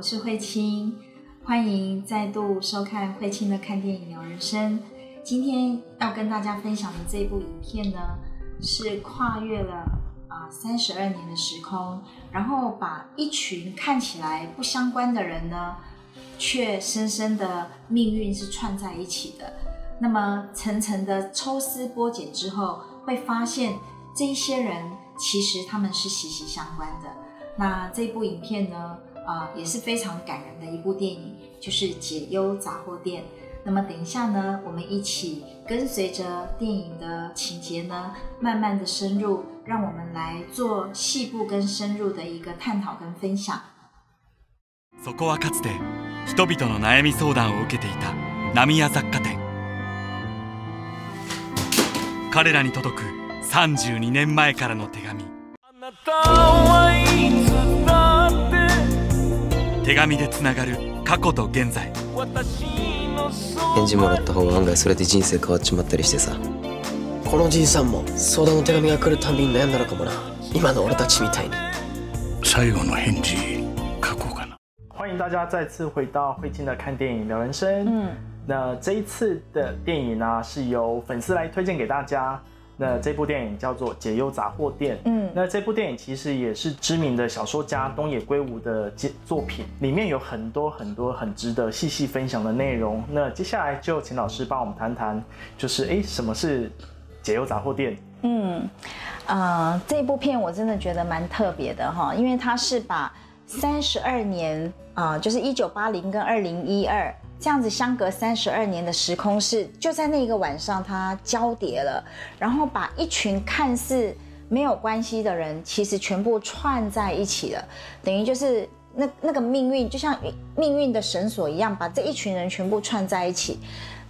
我是慧清，欢迎再度收看慧清的看电影聊人生。今天要跟大家分享的这部影片呢，是跨越了啊三十二年的时空，然后把一群看起来不相关的人呢，却深深的命运是串在一起的。那么层层的抽丝剥茧之后，会发现这一些人其实他们是息息相关的。那这部影片呢，啊也是非常感人的一部电影，就是《解忧杂货店》。那么等一下呢，我们一起跟随着电影的情节呢，慢慢的深入，让我们来做细部跟深入的一个探讨跟分享。そこはかつて人々の悩み相談を受けていた浪屋雑貨店彼らに届く32年前からの手紙 手紙でつながる過去と現在。返事もらった方が案外それで人生変わっちまったりしてさ。このじいさんも相談の手紙が来るたびに悩んだのかもな。今の俺たちみたいに。最後の返事書こうかな。欢迎大家再次回到慧清的看电影聊人生。嗯，那这一次的电影呢，是由粉丝来推荐给大家。那这部电影叫做《解忧杂货店》。嗯，那这部电影其实也是知名的小说家东野圭吾的作品，里面有很多很多很值得细细分享的内容。那接下来就请老师帮我们谈谈，就是哎，什么是解忧杂货店？嗯，呃，这部片我真的觉得蛮特别的哈，因为它是把三十二年啊，就是一九八零跟二零一二。这样子相隔三十二年的时空是就在那个晚上，它交叠了，然后把一群看似没有关系的人，其实全部串在一起了，等于就是那那个命运就像命运的绳索一样，把这一群人全部串在一起。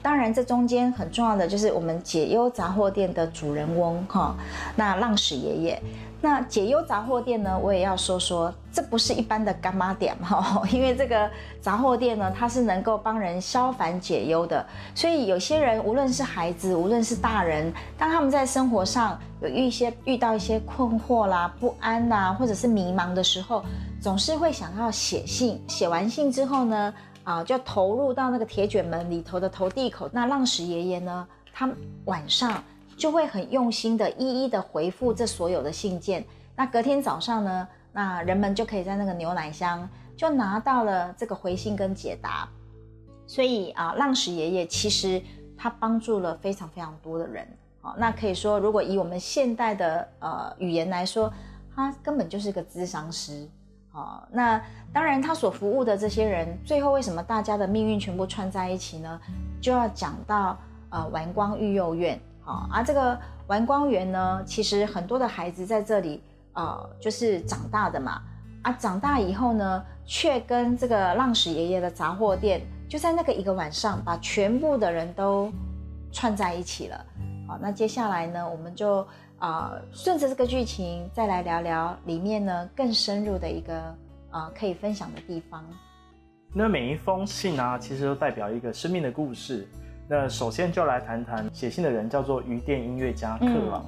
当然，这中间很重要的就是我们解忧杂货店的主人翁哈，那浪矢爷爷。那解忧杂货店呢，我也要说说，这不是一般的干妈店哈，因为这个杂货店呢，它是能够帮人消烦解忧的。所以有些人，无论是孩子，无论是大人，当他们在生活上有一些遇到一些困惑啦、不安呐，或者是迷茫的时候，总是会想要写信。写完信之后呢，啊，就投入到那个铁卷门里头的投递口。那浪矢爷爷呢，他晚上。就会很用心的一一的回复这所有的信件。那隔天早上呢，那人们就可以在那个牛奶箱就拿到了这个回信跟解答。所以啊，浪矢爷爷其实他帮助了非常非常多的人。好，那可以说，如果以我们现代的呃语言来说，他根本就是个咨商师。好，那当然他所服务的这些人，最后为什么大家的命运全部串在一起呢？就要讲到呃丸光育幼院。好啊，这个玩光园呢，其实很多的孩子在这里，呃，就是长大的嘛。啊，长大以后呢，却跟这个浪矢爷爷的杂货店，就在那个一个晚上，把全部的人都串在一起了。好，那接下来呢，我们就啊，顺着这个剧情，再来聊聊里面呢更深入的一个啊可以分享的地方。那每一封信啊，其实都代表一个生命的故事。那首先就来谈谈写信的人，叫做鱼店音乐家克朗，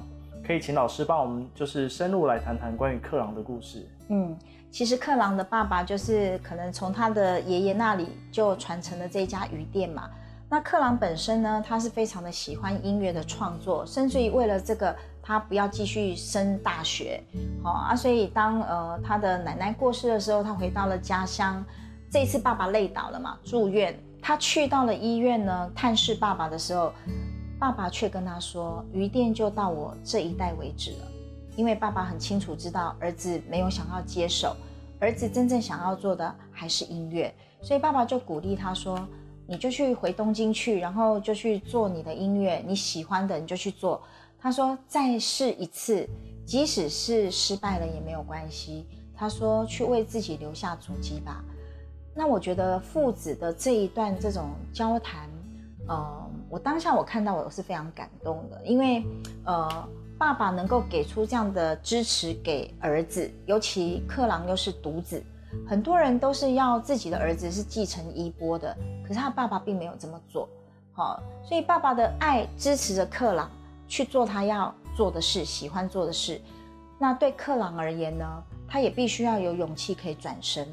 可以请老师帮我们就是深入来谈谈关于克朗的故事。嗯，其实克朗的爸爸就是可能从他的爷爷那里就传承了这家鱼店嘛。那克朗本身呢，他是非常的喜欢音乐的创作，甚至于为了这个，他不要继续升大学，好啊，所以当呃他的奶奶过世的时候，他回到了家乡。这一次爸爸累倒了嘛，住院。他去到了医院呢，探视爸爸的时候，爸爸却跟他说：“鱼店就到我这一代为止了。”因为爸爸很清楚知道儿子没有想要接手，儿子真正想要做的还是音乐，所以爸爸就鼓励他说：“你就去回东京去，然后就去做你的音乐，你喜欢的你就去做。”他说：“再试一次，即使是失败了也没有关系。”他说：“去为自己留下足迹吧。”那我觉得父子的这一段这种交谈，呃，我当下我看到我是非常感动的，因为呃，爸爸能够给出这样的支持给儿子，尤其克朗又是独子，很多人都是要自己的儿子是继承衣钵的，可是他爸爸并没有这么做，好，所以爸爸的爱支持着克朗去做他要做的事，喜欢做的事。那对克朗而言呢，他也必须要有勇气可以转身。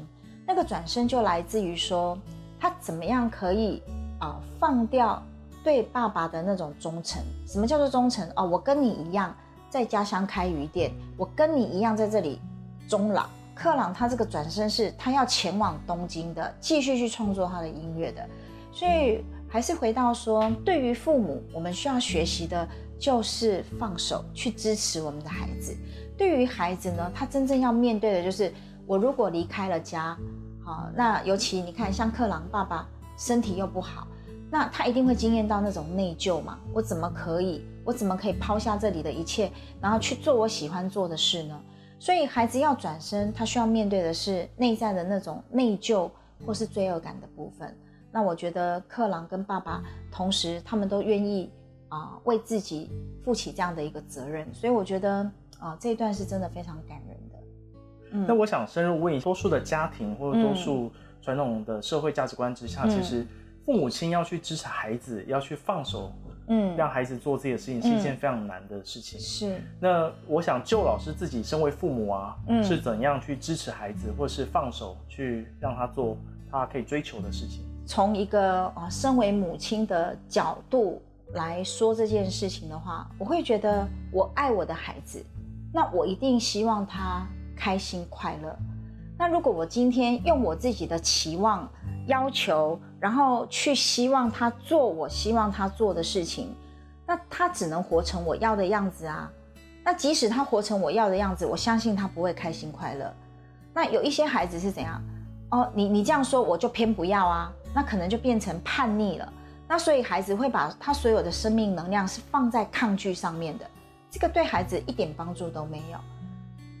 那个转身就来自于说，他怎么样可以啊、放掉对爸爸的那种忠诚。什么叫做忠诚？哦，我跟你一样在家乡开鱼店，我跟你一样在这里终老。克朗他这个转身是他要前往东京的，继续去创作他的音乐的。所以还是回到说，对于父母，我们需要学习的就是放手去支持我们的孩子。对于孩子呢，他真正要面对的就是，我如果离开了家，啊，那尤其你看，像克朗爸爸身体又不好，那他一定会经验到那种内疚嘛。我怎么可以？我怎么可以抛下这里的一切，然后去做我喜欢做的事呢？所以孩子要转身，他需要面对的是内在的那种内疚或是罪恶感的部分。那我觉得克朗跟爸爸同时，他们都愿意啊、为自己负起这样的一个责任，所以我觉得啊、这一段是真的非常感人。嗯。那我想深入问，多数的家庭或者多数传统的社会价值观之下，嗯。其实父母亲要去支持孩子，要去放手嗯，让孩子做自己的事情，是一件非常难的事情。是。那我想，就老师自己身为父母啊，嗯。是怎样去支持孩子，或是放手去让他做他可以追求的事情？从一个啊、身为母亲的角度来说这件事情的话，我会觉得我爱我的孩子，那我一定希望他开心快乐。那如果我今天用我自己的期望、要求，然后去希望他做我希望他做的事情，那他只能活成我要的样子啊。那即使他活成我要的样子，我相信他不会开心快乐。那有一些孩子是怎样？哦，你你这样说，我就偏不要啊，那可能就变成叛逆了。那所以孩子会把他所有的生命能量是放在抗拒上面的，这个对孩子一点帮助都没有。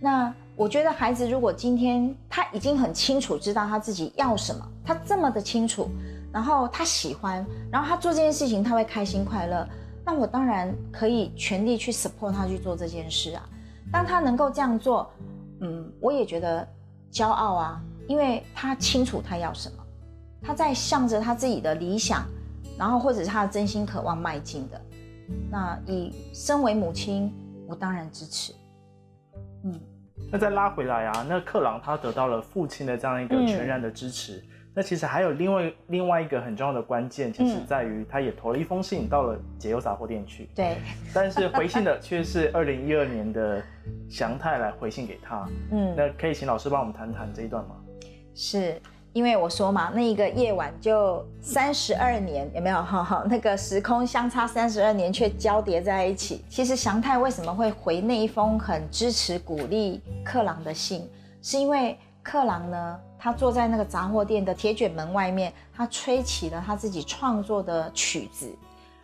那我觉得孩子如果今天他已经很清楚知道他自己要什么，他这么的清楚，然后他喜欢，然后他做这件事情他会开心快乐，那我当然可以全力去 support 他去做这件事啊。当他能够这样做，嗯，我也觉得骄傲啊，因为他清楚他要什么，他在向着他自己的理想，然后或者是他的真心渴望迈进的。那以身为母亲，我当然支持。嗯，那再拉回来啊，那克朗他得到了父亲的这样一个嗯全然的支持。那其实还有另外另外一个很重要的关键，其实嗯在于他也投了一封信到了解忧杂货店去，对，但是回信的却是二零一二年的祥太来回信给他。嗯，那可以请老师帮我们谈谈这一段吗？是因为我说嘛，那一个夜晚就三十二年，有没有？哈哈，那个时空相差三十二年却交叠在一起。其实祥太为什么会回那一封很支持鼓励克朗的信，是因为克朗呢，他坐在那个杂货店的铁卷门外面，他吹起了他自己创作的曲子，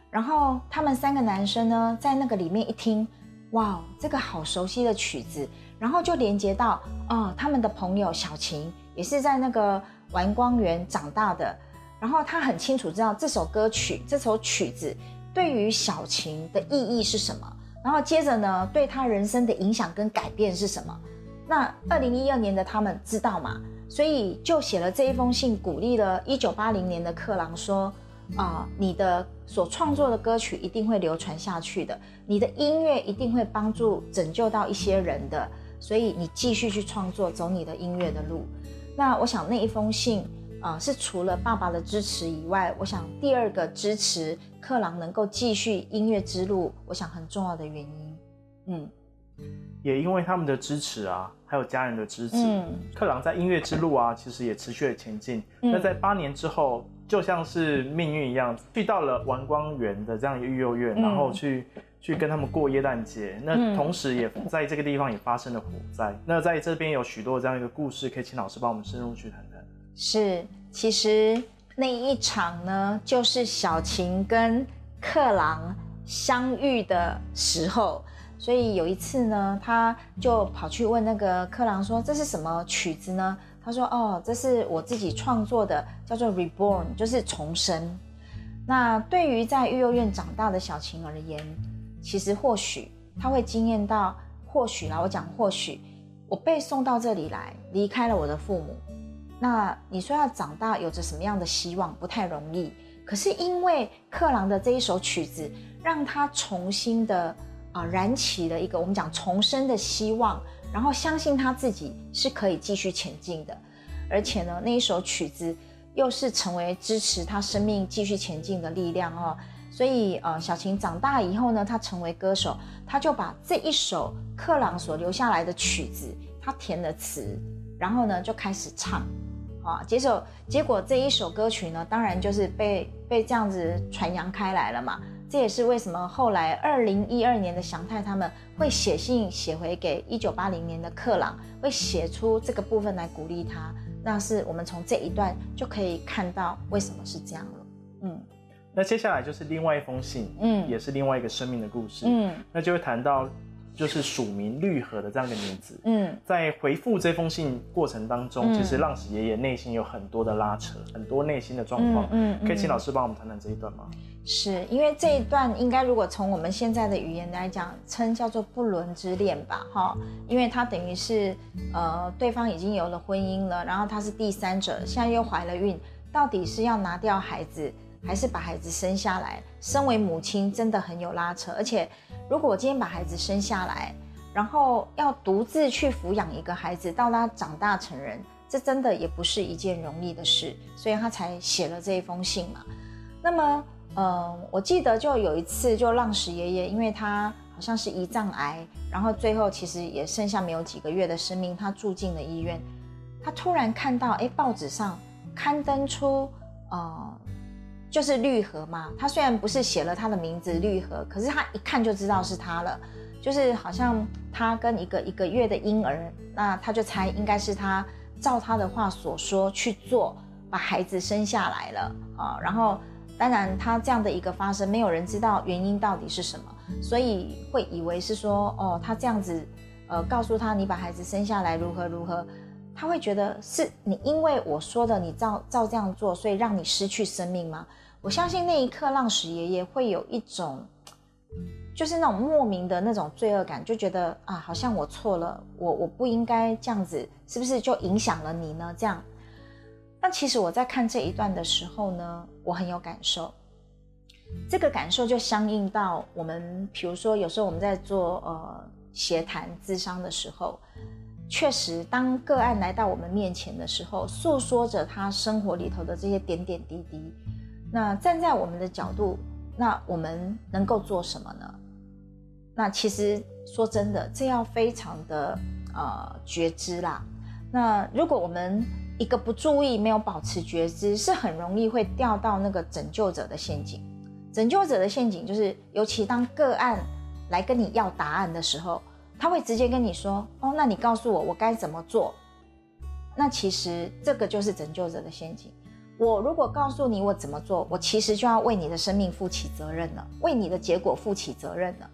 然后他们三个男生呢，在那个里面一听，哇，这个好熟悉的曲子，然后就连接到哦，他们的朋友小晴也是在那个玩光园长大的，然后他很清楚知道这首歌曲、这首曲子对于小晴的意义是什么，然后接着呢，对他人生的影响跟改变是什么。那二零一二年的他们知道嘛，所以就写了这一封信，鼓励了一九八零年的克朗说。啊、你的所创作的歌曲一定会流传下去的，你的音乐一定会帮助拯救到一些人的，所以你继续去创作，走你的音乐的路。那我想那一封信啊、是除了爸爸的支持以外，我想第二个支持克朗能够继续音乐之路，我想很重要的原因。嗯也因为他们的支持啊，还有家人的支持，嗯克朗在音乐之路啊，其实也持续的前进。嗯那在八年之后，就像是命运一样，去到了玩光园的这样一个育幼院，嗯然后去去跟他们过耶诞节。那嗯同时也在这个地方也发生了火灾。那在这边有许多这样一个故事，可以请老师帮我们深入去谈谈。是，其实那一场呢，就是小琴跟克朗相遇的时候。所以有一次呢，他就跑去问那个克朗说：“这是什么曲子呢？”他说：“哦，这是我自己创作的，叫做《Reborn》，就是重生。”那对于在育幼院长大的小琴而言，其实或许他会惊艳到，或许啦，我讲或许，我被送到这里来，离开了我的父母，那你说要长大有着什么样的希望，不太容易。可是因为克朗的这一首曲子，让他重新的啊、燃起了一个我们讲重生的希望，然后相信他自己是可以继续前进的。而且呢，那一首曲子又是成为支持他生命继续前进的力量哦。所以呃，小琴长大以后呢，她成为歌手，她就把这一首克朗所留下来的曲子，她填了词，然后呢就开始唱。啊，结果结果这一首歌曲呢，当然就是被被这样子传扬开来了嘛。这也是为什么后来二零一二年的祥太他们会写信写回给一九八零年的克朗，会写出这个部分来鼓励他。那是我们从这一段就可以看到为什么是这样。嗯，那接下来就是另外一封信，嗯，也是另外一个生命的故事，嗯，那就会谈到。就是署名绿河的这样一个名字。嗯，在回复这封信过程当中，其实浪矢爷爷内心有很多的拉扯，很多内心的状况。嗯，可以请老师帮我们谈谈这一段吗？是因为这一段应该如果从我们现在的语言来讲，称叫做不伦之恋吧？哈，因为他等于是呃对方已经有了婚姻了，然后他是第三者，现在又怀了孕，到底是要拿掉孩子，还是把孩子生下来？身为母亲真的很有拉扯，而且。如果我今天把孩子生下来，然后要独自去抚养一个孩子到他长大成人，这真的也不是一件容易的事，所以他才写了这一封信嘛。那么，嗯，我记得就有一次，就浪矢爷爷，因为他好像是胰脏癌，然后最后其实也剩下没有几个月的生命，他住进了医院。他突然看到，哎，报纸上刊登出，呃。就是绿河嘛，他虽然不是写了他的名字绿河，可是他一看就知道是他了。就是好像他跟一个一个月的婴儿，那他就猜应该是他照他的话所说去做，把孩子生下来了啊。然后当然他这样的一个发生，没有人知道原因到底是什么，所以会以为是说哦，他这样子呃告诉他你把孩子生下来如何如何，他会觉得是你因为我说的你照照这样做，所以让你失去生命吗？我相信那一刻，浪矢爷爷会有一种，就是那种莫名的那种罪恶感，就觉得啊，好像我错了，我我不应该这样子，是不是就影响了你呢？这样，但其实我在看这一段的时候呢，我很有感受，这个感受就相应到我们，比如说有时候我们在做呃协谈咨商的时候，确实当个案来到我们面前的时候，诉说着他生活里头的这些点点滴滴。那站在我们的角度，那我们能够做什么呢？那其实说真的，这要非常的呃觉知啦。那如果我们一个不注意，没有保持觉知，是很容易会掉到那个拯救者的陷阱。拯救者的陷阱就是，尤其当个案来跟你要答案的时候，他会直接跟你说：“哦，那你告诉我，我该怎么做？”那其实这个就是拯救者的陷阱。我如果告诉你我怎么做，我其实就要为你的生命负起责任了，为你的结果负起责任了。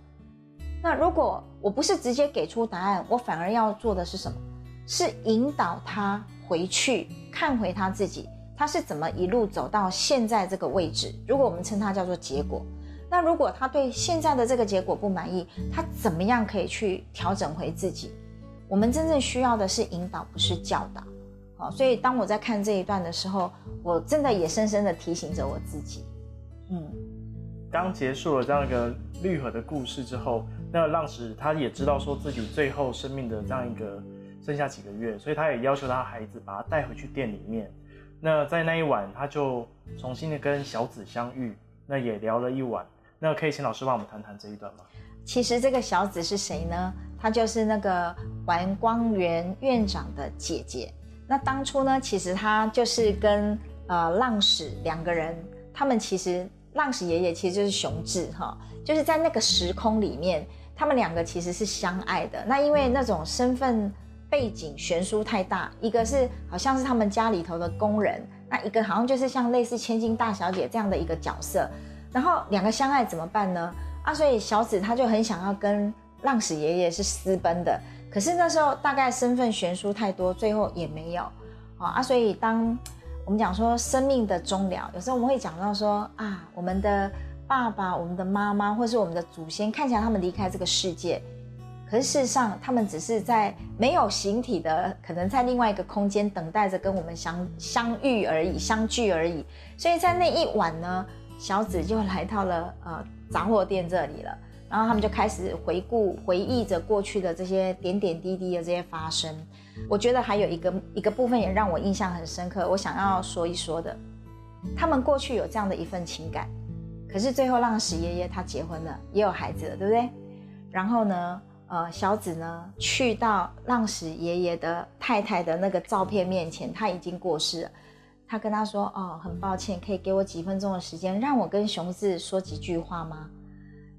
那如果我不是直接给出答案，我反而要做的是什么？是引导他回去看回他自己，他是怎么一路走到现在这个位置？如果我们称它叫做结果，那如果他对现在的这个结果不满意，他怎么样可以去调整回自己？我们真正需要的是引导，不是教导。好所以当我在看这一段的时候，我真的也深深的提醒着我自己。嗯，刚结束了这样一个绿河的故事之后，那浪矢他也知道说自己最后生命的这样一个剩下几个月，所以他也要求他孩子把他带回去店里面。那在那一晚，他就重新的跟小紫相遇，那也聊了一晚。那可以请老师帮我们谈谈这一段吗？其实这个小紫是谁呢？她就是那个环光园院长的姐姐。那当初呢，其实他就是跟呃浪矢两个人，他们其实浪矢爷爷其实就是雄志哈，就是在那个时空里面，他们两个其实是相爱的。那因为那种身份背景悬殊太大，一个是好像是他们家里头的工人，那一个好像就是像类似千金大小姐这样的一个角色，然后两个相爱怎么办呢？啊，所以小紫他就很想要跟浪矢爷爷是私奔的。可是那时候大概身份悬殊太多，最后也没有啊啊！所以当我们讲说生命的终了，有时候我们会讲到说啊，我们的爸爸、我们的妈妈，或是我们的祖先，看起来他们离开这个世界，可是事实上他们只是在没有形体的，可能在另外一个空间等待着跟我们相相遇而已、相聚而已。所以在那一晚呢，小紫就来到了呃杂货店这里了。然后他们就开始回顾、回忆着过去的这些点点滴滴的这些发生。我觉得还有一个一个部分也让我印象很深刻，我想要说一说的。他们过去有这样的一份情感，可是最后浪矢爷爷他结婚了，也有孩子了，对不对？然后呢，呃，小紫呢去到浪矢爷爷的太太的那个照片面前，他已经过世了。他跟他说：“哦，很抱歉，可以给我几分钟的时间，让我跟雄志说几句话吗？”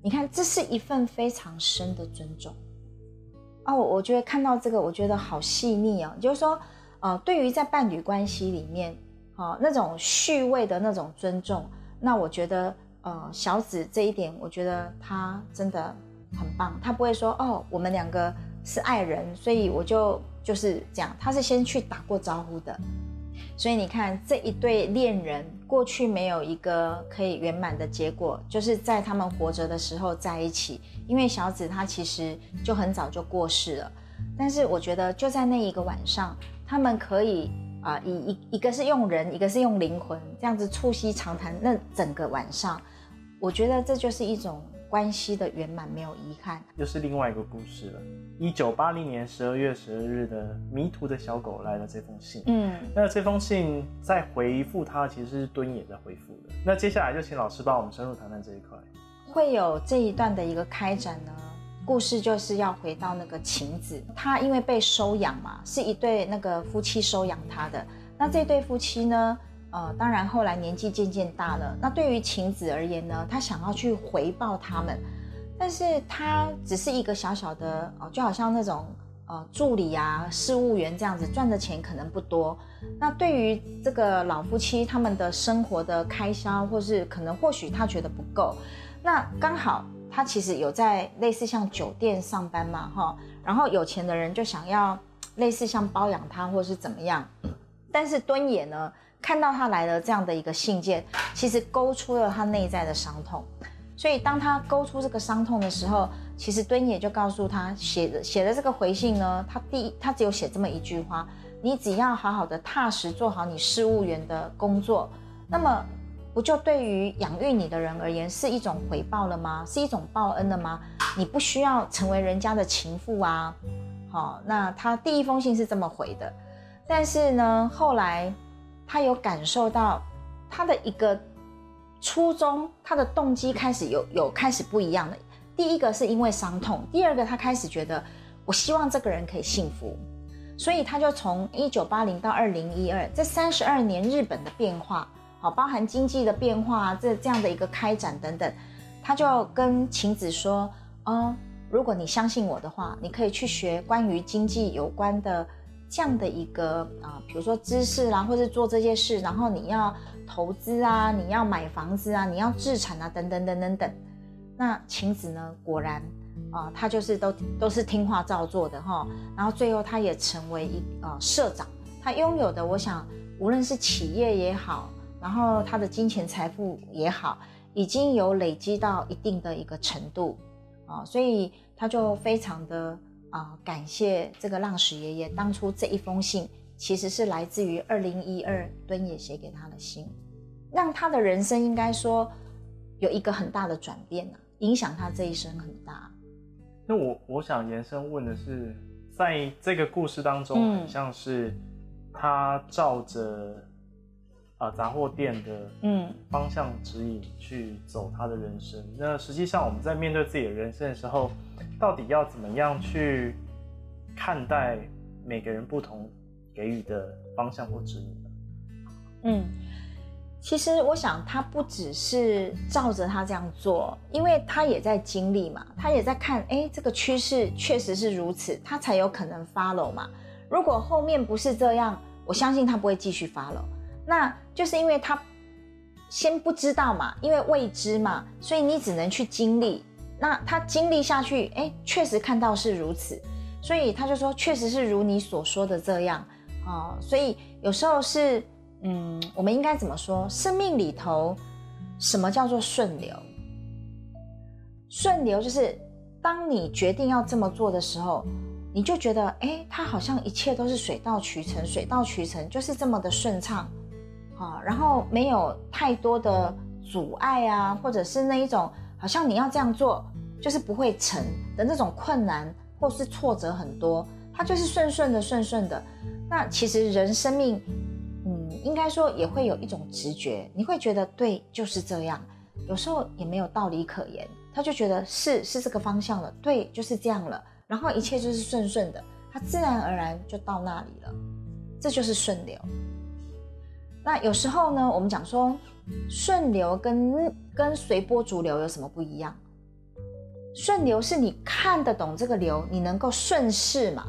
你看，这是一份非常深的尊重。哦，我觉得看到这个，我觉得好细腻哦。就是说，呃，对于在伴侣关系里面，哦，那种序位的那种尊重，那我觉得，呃，小紫这一点，我觉得他真的很棒。他不会说：“哦，我们两个是爱人，所以我就就是这样。”他是先去打过招呼的。所以你看，这一对恋人过去没有一个可以圆满的结果，就是在他们活着的时候在一起。因为小紫她其实就很早就过世了，但是我觉得就在那一个晚上，他们可以啊，以一一个是用人，一个是用灵魂，这样子促膝长谈那整个晚上，我觉得这就是一种。关系的圆满没有遗憾，又是另外一个故事了。一九八零年十二月十二日的迷途的小狗来了这封信，嗯，那这封信在回复他其实是敦也在回复的。那接下来就请老师帮我们深入谈谈这一块。会有这一段的一个开展呢？故事就是要回到那个晴子，她因为被收养嘛，是一对那个夫妻收养她的。那这对夫妻呢？呃，当然，后来年纪渐渐大了。那对于晴子而言呢，他想要去回报他们，但是他只是一个小小的哦，就好像那种呃助理啊、事务员这样子，赚的钱可能不多。那对于这个老夫妻他们的生活的开销，或是可能或许他觉得不够。那刚好他其实有在类似像酒店上班嘛，哈，然后有钱的人就想要类似像包养他，或是怎么样。但是敦也呢？看到他来了这样的一个信件，其实勾出了他内在的伤痛。所以当他勾出这个伤痛的时候，其实敦也就告诉他写的写的这个回信呢，他第一他只有写这么一句话：你只要好好的踏实做好你事务员的工作，那么不就对于养育你的人而言是一种回报了吗？是一种报恩了吗？你不需要成为人家的情妇啊。好，那他第一封信是这么回的，但是呢，后来。他有感受到他的一个初衷，他的动机开始有有开始不一样的。第一个是因为伤痛，第二个他开始觉得我希望这个人可以幸福，所以他就从一九八零到二零一二这三十二年日本的变化，好，包含经济的变化，这这样的一个开展等等，他就跟晴子说：“哦，如果你相信我的话，你可以去学关于经济有关的。”这样的一个啊，比如说知识啦，或是做这些事，然后你要投资啊，你要买房子啊，你要自产啊，等等等等等。那晴子呢，果然啊，他就是都都是听话照做的哈。然后最后他也成为一呃社长，他拥有的，我想无论是企业也好，然后他的金钱财富也好，已经有累积到一定的一个程度啊，所以他就非常的。啊，感谢这个浪矢爷爷当初这一封信，其实是来自于二零一二敦也写给他的信，让他的人生应该说有一个很大的转变啊，影响他这一生很大。那我我想延伸问的是，在这个故事当中，很像是他照着啊杂货店的嗯方向指引去走他的人生。那实际上我们在面对自己的人生的时候。到底要怎么样去看待每个人不同给予的方向或指引呢？嗯，其实我想他不只是照着他这样做，因为他也在经历嘛，他也在看，哎，这个趋势确实是如此，他才有可能 follow 嘛。如果后面不是这样，我相信他不会继续 follow。那就是因为他先不知道嘛，因为未知嘛，所以你只能去经历。那他经历下去，哎，确实看到是如此，所以他就说，确实是如你所说的这样啊。所以有时候是，嗯，我们应该怎么说？生命里头，什么叫做顺流？顺流就是当你决定要这么做的时候，你就觉得，哎，他好像一切都是水到渠成，水到渠成就是这么的顺畅，啊，然后没有太多的阻碍啊，或者是那一种。好像你要这样做，就是不会成的那种困难或是挫折很多，它就是顺顺的顺顺的。那其实人生命，嗯，应该说也会有一种直觉，你会觉得对就是这样，有时候也没有道理可言，他就觉得是是这个方向了，对就是这样了，然后一切就是顺顺的，他自然而然就到那里了，这就是顺流。那有时候呢，我们讲说顺流跟跟随波逐流有什么不一样？顺流是你看得懂这个流，你能够顺势嘛？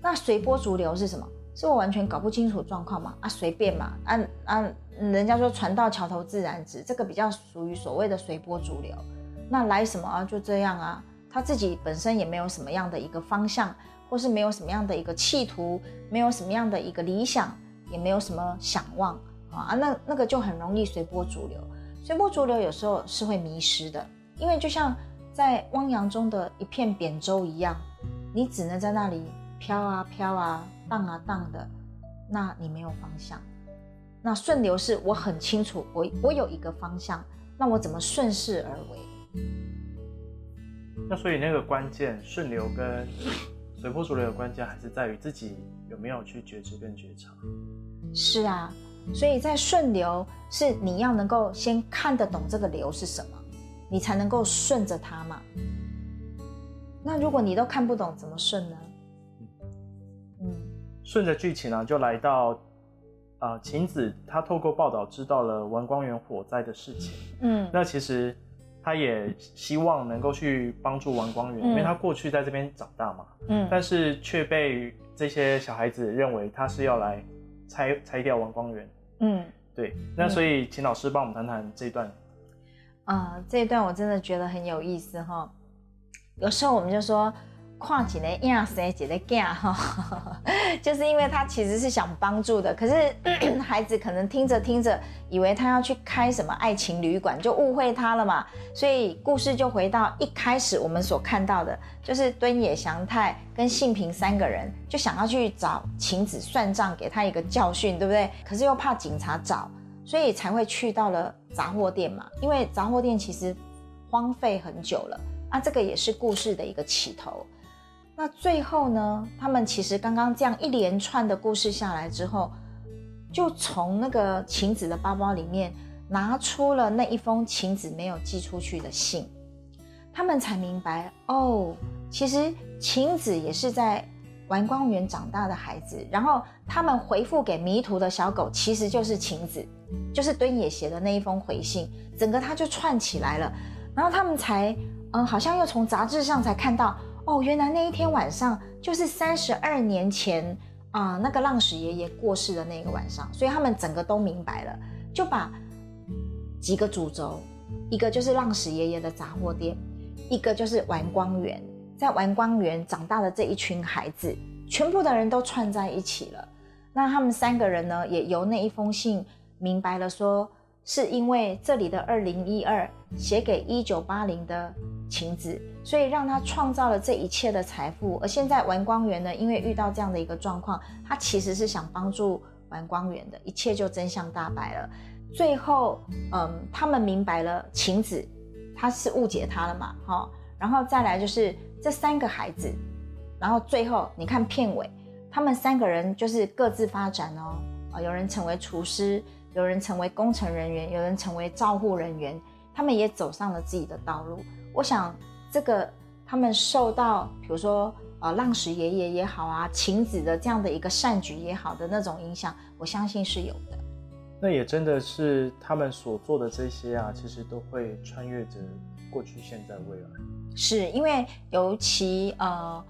那随波逐流是什么？是我完全搞不清楚状况嘛？啊，随便嘛？啊啊人家说船到桥头自然直，这个比较属于所谓的随波逐流。那来什么啊？就这样啊？他自己本身也没有什么样的一个方向，或是没有什么样的一个企图，没有什么样的一个理想，也没有什么想望啊。那那个就很容易随波逐流。随波逐流有时候是会迷失的，因为就像在汪洋中的一片扁舟一样，你只能在那里。飘啊飘啊，荡啊荡的，那你没有方向。那顺流是我很清楚，我我有一个方向，那我怎么顺势而为？那所以那个关键，顺流跟随波逐流的关键，还是在于自己有没有去觉知跟觉察。是啊，所以在顺流是你要能够先看得懂这个流是什么，你才能够顺着它嘛。那如果你都看不懂，怎么顺呢？嗯顺着剧情呢，就来到，啊，晴子她透过报道知道了王光园火灾的事情。嗯，那其实她也希望能够去帮助王光园，因为她过去在这边长大嘛。嗯，但是却被这些小孩子认为他是要来拆拆掉王光园。嗯，对。那所以请老师帮我们谈谈这段。啊，这一段我真的觉得很有意思哈。有时候我们就说。跨几年亚谁姐的干哈，就是因为他其实是想帮助的，可是 孩子可能听着听着，以为他要去开什么爱情旅馆，就误会他了嘛。所以故事就回到一开始我们所看到的，就是敦野祥太跟信平三个人就想要去找晴子算账，给他一个教训，对不对？可是又怕警察找，所以才会去到了杂货店嘛。因为杂货店其实荒废很久了啊，这个也是故事的一个起头。那最后呢？他们其实刚刚这样一连串的故事下来之后，就从那个晴子的包包里面拿出了那一封晴子没有寄出去的信，他们才明白哦，其实晴子也是在玩光园长大的孩子。然后他们回复给迷途的小狗，其实就是晴子，就是敦野写的那一封回信，整个他就串起来了。然后他们才嗯，好像又从杂志上才看到。哦，原来那一天晚上就是三十二年前啊，那个浪矢爷爷过世的那个晚上，所以他们整个都明白了，就把几个主轴，一个就是浪矢爷爷的杂货店，一个就是玩光园，在玩光园长大的这一群孩子，全部的人都串在一起了。那他们三个人呢，也由那一封信明白了，说是因为这里的二零一二写给一九八零的。晴子，所以让他创造了这一切的财富。而现在玩光源呢，因为遇到这样的一个状况，他其实是想帮助玩光源的，一切就真相大白了。最后，嗯，他们明白了晴子他是误解他了嘛，好。然后再来就是这三个孩子，然后最后你看片尾，他们三个人就是各自发展哦，啊，有人成为厨师，有人成为工程人员，有人成为照护人员，他们也走上了自己的道路。我想，这个他们受到，比如说，呃，浪矢爷爷也好啊，晴子的这样的一个善举也好的那种影响，我相信是有的。那也真的是他们所做的这些啊，其实都会穿越着过去、现在、未来。是因为尤其呃，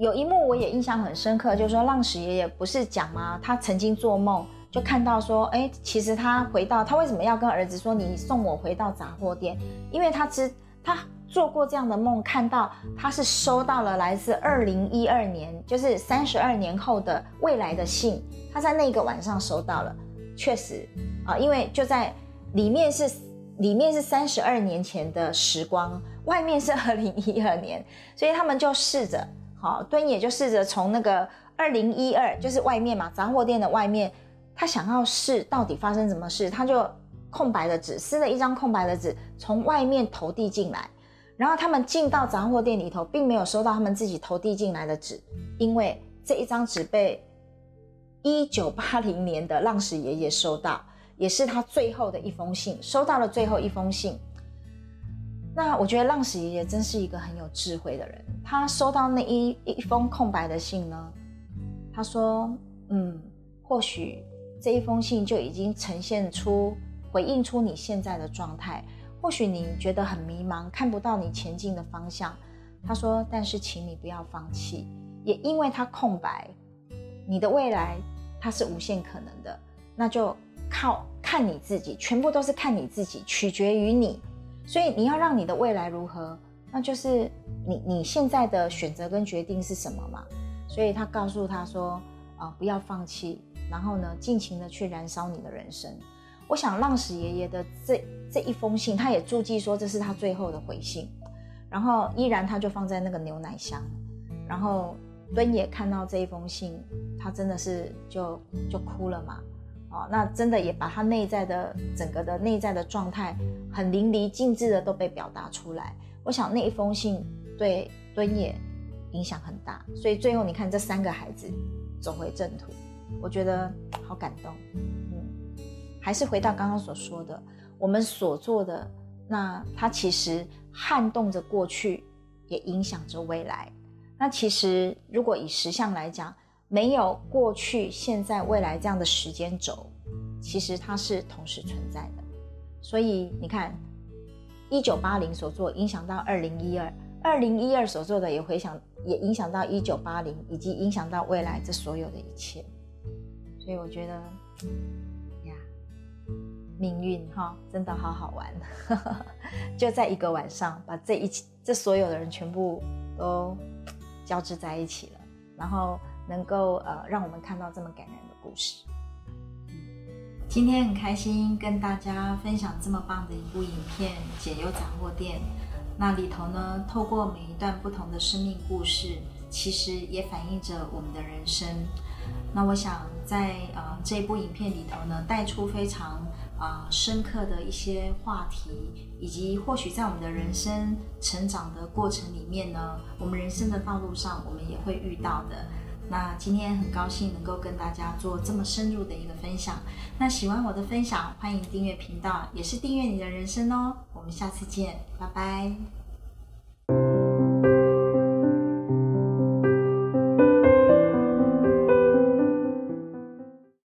有一幕我也印象很深刻，就是说浪矢爷爷不是讲吗？他曾经做梦就看到说，哎，其实他回到他为什么要跟儿子说你送我回到杂货店？因为他知。他做过这样的梦，看到他是收到了来自二零一二年，就是三十二年后的未来的信。他在那个晚上收到了，确实啊，因为就在里面是里面是三十二年前的时光，外面是二零一二年，所以他们就试着好敦也就试着从那个二零一二，就是外面嘛，杂货店的外面，他想要试到底发生什么事，他就。空白的纸，撕了一张空白的纸，从外面投递进来，然后他们进到杂货店里头，并没有收到他们自己投递进来的纸，因为这一张纸被一九八零年的浪矢爷爷收到，也是他最后的一封信，收到了最后一封信。那我觉得浪矢爷爷真是一个很有智慧的人，他收到那一一封空白的信呢，他说：“嗯，或许这一封信就已经呈现出回应出你现在的状态。”或许你觉得很迷茫，看不到你前进的方向。他说：“但是，请你不要放弃。也因为它空白，你的未来它是无限可能的。那就靠看你自己，全部都是看你自己，取决于你。所以你要让你的未来如何，那就是你你现在的选择跟决定是什么嘛。所以他告诉他说：啊，不要放弃，然后呢，尽情的去燃烧你的人生。我想浪矢爷爷的这。”这一封信，他也注记说这是他最后的回信，然后依然他就放在那个牛奶箱，然后敦也看到这一封信，他真的是就就哭了嘛，哦，那真的也把他内在的整个的内在的状态很淋漓尽致的都被表达出来。我想那一封信对敦也影响很大，所以最后你看这三个孩子走回正途，我觉得好感动。嗯，还是回到刚刚所说的。我们所做的，那它其实撼动着过去，也影响着未来。那其实如果以实相来讲，没有过去、现在、未来这样的时间轴，其实它是同时存在的。所以你看，一九八零所做影响到二零一二，二零一二所做的也回想，也影响到一九八零，以及影响到未来这所有的一切。所以我觉得。呀命运哈，真的好好玩，就在一个晚上把这一起这所有的人全部都交织在一起了，然后能够呃让我们看到这么感人的故事。今天很开心跟大家分享这么棒的一部影片《解忧杂货店》，那里头呢，透过每一段不同的生命故事，其实也反映着我们的人生。那我想在呃这部影片里头呢，带出非常。啊，深刻的一些话题，以及或许在我们的人生成长的过程里面呢，我们人生的道路上，我们也会遇到的。那今天很高兴能够跟大家做这么深入的一个分享。那喜欢我的分享，欢迎订阅频道，也是订阅你的人生哦。我们下次见，拜拜。